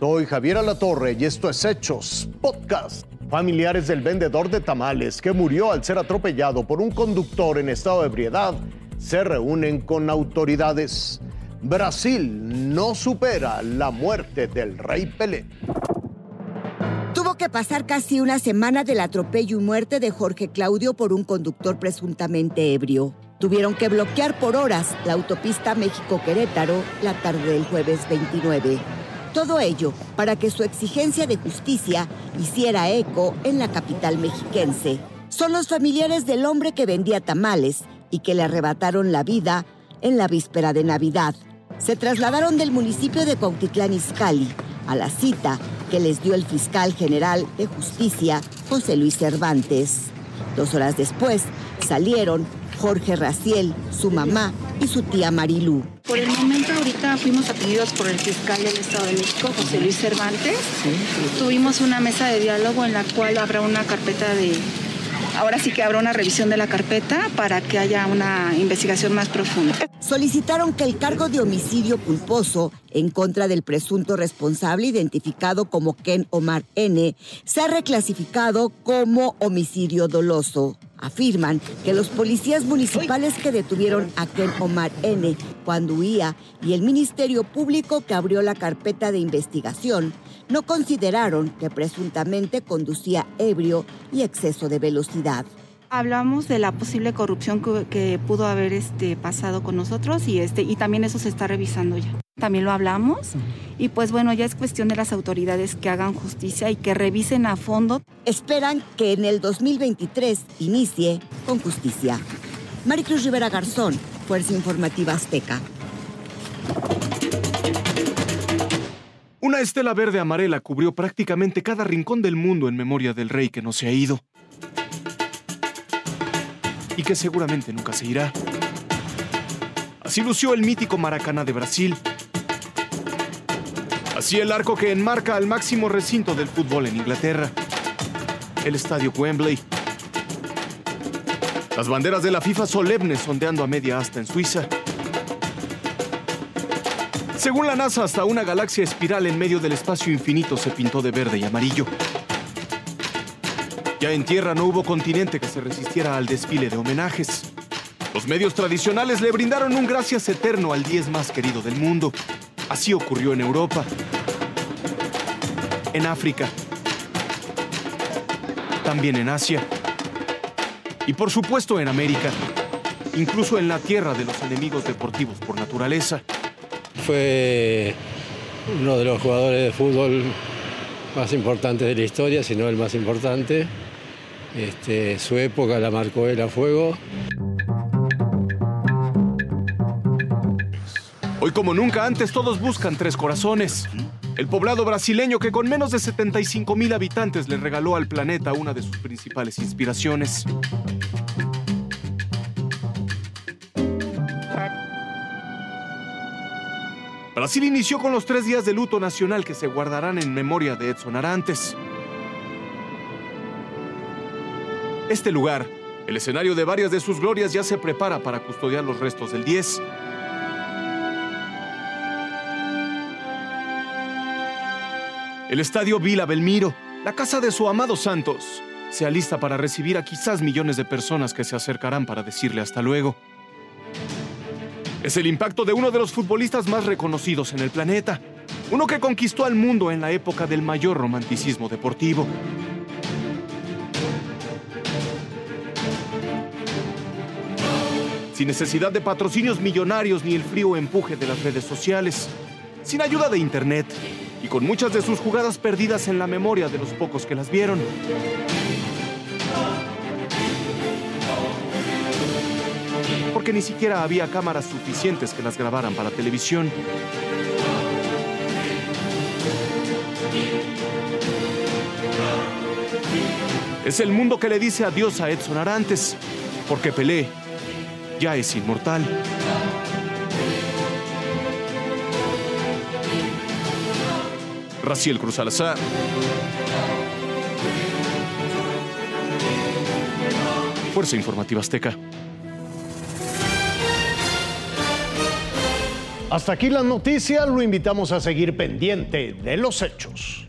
Soy Javier Alatorre y esto es Hechos Podcast. Familiares del vendedor de tamales que murió al ser atropellado por un conductor en estado de ebriedad se reúnen con autoridades. Brasil no supera la muerte del rey Pelé. Tuvo que pasar casi una semana del atropello y muerte de Jorge Claudio por un conductor presuntamente ebrio. Tuvieron que bloquear por horas la autopista México-Querétaro la tarde del jueves 29. Todo ello para que su exigencia de justicia hiciera eco en la capital mexiquense. Son los familiares del hombre que vendía tamales y que le arrebataron la vida en la víspera de Navidad. Se trasladaron del municipio de Cuautitlán Izcalli a la cita que les dio el fiscal general de justicia, José Luis Cervantes. Dos horas después salieron Jorge Raciel, su mamá y su tía Marilú. Por el momento ahorita fuimos atendidos por el fiscal del Estado de México, José Luis Cervantes. Tuvimos una mesa de diálogo en la cual habrá una carpeta de ahora sí que habrá una revisión de la carpeta para que haya una investigación más profunda. Solicitaron que el cargo de homicidio culposo en contra del presunto responsable identificado como Ken Omar N sea reclasificado como homicidio doloso. Afirman que los policías municipales que detuvieron a Ken Omar N cuando huía y el Ministerio Público que abrió la carpeta de investigación no consideraron que presuntamente conducía ebrio y exceso de velocidad. Hablamos de la posible corrupción que, pudo haber este, pasado con nosotros y, este, y también eso se está revisando ya. También lo hablamos y pues bueno, ya es cuestión de las autoridades que hagan justicia y que revisen a fondo. Esperan que en el 2023 inicie con justicia. Maricruz Rivera Garzón, Fuerza Informativa Azteca. Una estela verde amarela cubrió prácticamente cada rincón del mundo en memoria del rey que no se ha ido. Y que seguramente nunca se irá. Así lució el mítico Maracaná de Brasil. Así el arco que enmarca al máximo recinto del fútbol en Inglaterra. El estadio Wembley. Las banderas de la FIFA solemnes ondeando a media asta en Suiza. Según la NASA, hasta una galaxia espiral en medio del espacio infinito se pintó de verde y amarillo. Ya en tierra no hubo continente que se resistiera al desfile de homenajes. Los medios tradicionales le brindaron un gracias eterno al 10 más querido del mundo. Así ocurrió en Europa, en África, también en Asia. Y por supuesto en América, incluso en la tierra de los enemigos deportivos por naturaleza. Fue uno de los jugadores de fútbol más importantes de la historia, si no el más importante. Este, su época la marcó él a fuego. Hoy como nunca antes todos buscan tres corazones. El poblado brasileño que con menos de 75 mil habitantes le regaló al planeta una de sus principales inspiraciones. Brasil inició con los tres días de luto nacional que se guardarán en memoria de Edson Arantes. Este lugar, el escenario de varias de sus glorias, ya se prepara para custodiar los restos del 10. El estadio Vila Belmiro, la casa de su amado Santos, se alista para recibir a quizás millones de personas que se acercarán para decirle hasta luego. Es el impacto de uno de los futbolistas más reconocidos en el planeta, uno que conquistó al mundo en la época del mayor romanticismo deportivo. Sin necesidad de patrocinios millonarios ni el frío empuje de las redes sociales, sin ayuda de internet y con muchas de sus jugadas perdidas en la memoria de los pocos que las vieron. porque ni siquiera había cámaras suficientes que las grabaran para televisión. Es el mundo que le dice adiós a Edson Arantes, porque Pelé ya es inmortal. Raciel Cruz Alazar. Fuerza Informativa Azteca. Hasta aquí las noticias, lo invitamos a seguir pendiente de los hechos.